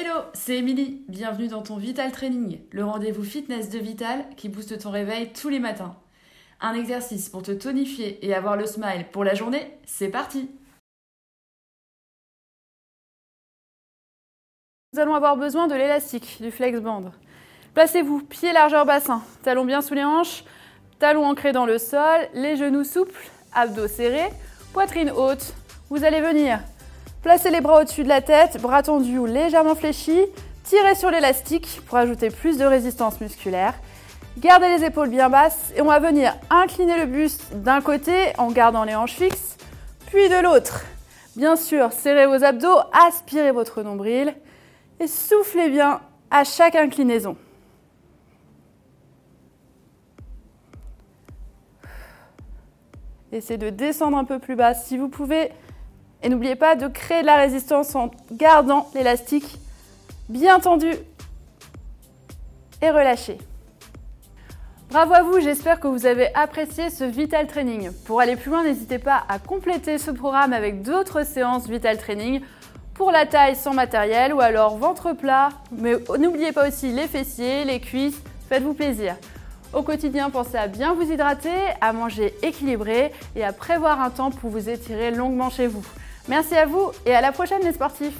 Hello, c'est Émilie. Bienvenue dans ton Vital Training, le rendez-vous fitness de Vital qui booste ton réveil tous les matins. Un exercice pour te tonifier et avoir le smile pour la journée, c'est parti Nous allons avoir besoin de l'élastique, du flex band. Placez-vous, pied largeur bassin, talons bien sous les hanches, talons ancrés dans le sol, les genoux souples, abdos serrés, poitrine haute. Vous allez venir Placez les bras au-dessus de la tête, bras tendus ou légèrement fléchis. Tirez sur l'élastique pour ajouter plus de résistance musculaire. Gardez les épaules bien basses et on va venir incliner le buste d'un côté en gardant les hanches fixes, puis de l'autre. Bien sûr, serrez vos abdos, aspirez votre nombril et soufflez bien à chaque inclinaison. Essayez de descendre un peu plus bas si vous pouvez. Et n'oubliez pas de créer de la résistance en gardant l'élastique bien tendu et relâché. Bravo à vous, j'espère que vous avez apprécié ce Vital Training. Pour aller plus loin, n'hésitez pas à compléter ce programme avec d'autres séances Vital Training pour la taille sans matériel ou alors ventre plat. Mais n'oubliez pas aussi les fessiers, les cuisses, faites-vous plaisir. Au quotidien, pensez à bien vous hydrater, à manger équilibré et à prévoir un temps pour vous étirer longuement chez vous. Merci à vous et à la prochaine les sportifs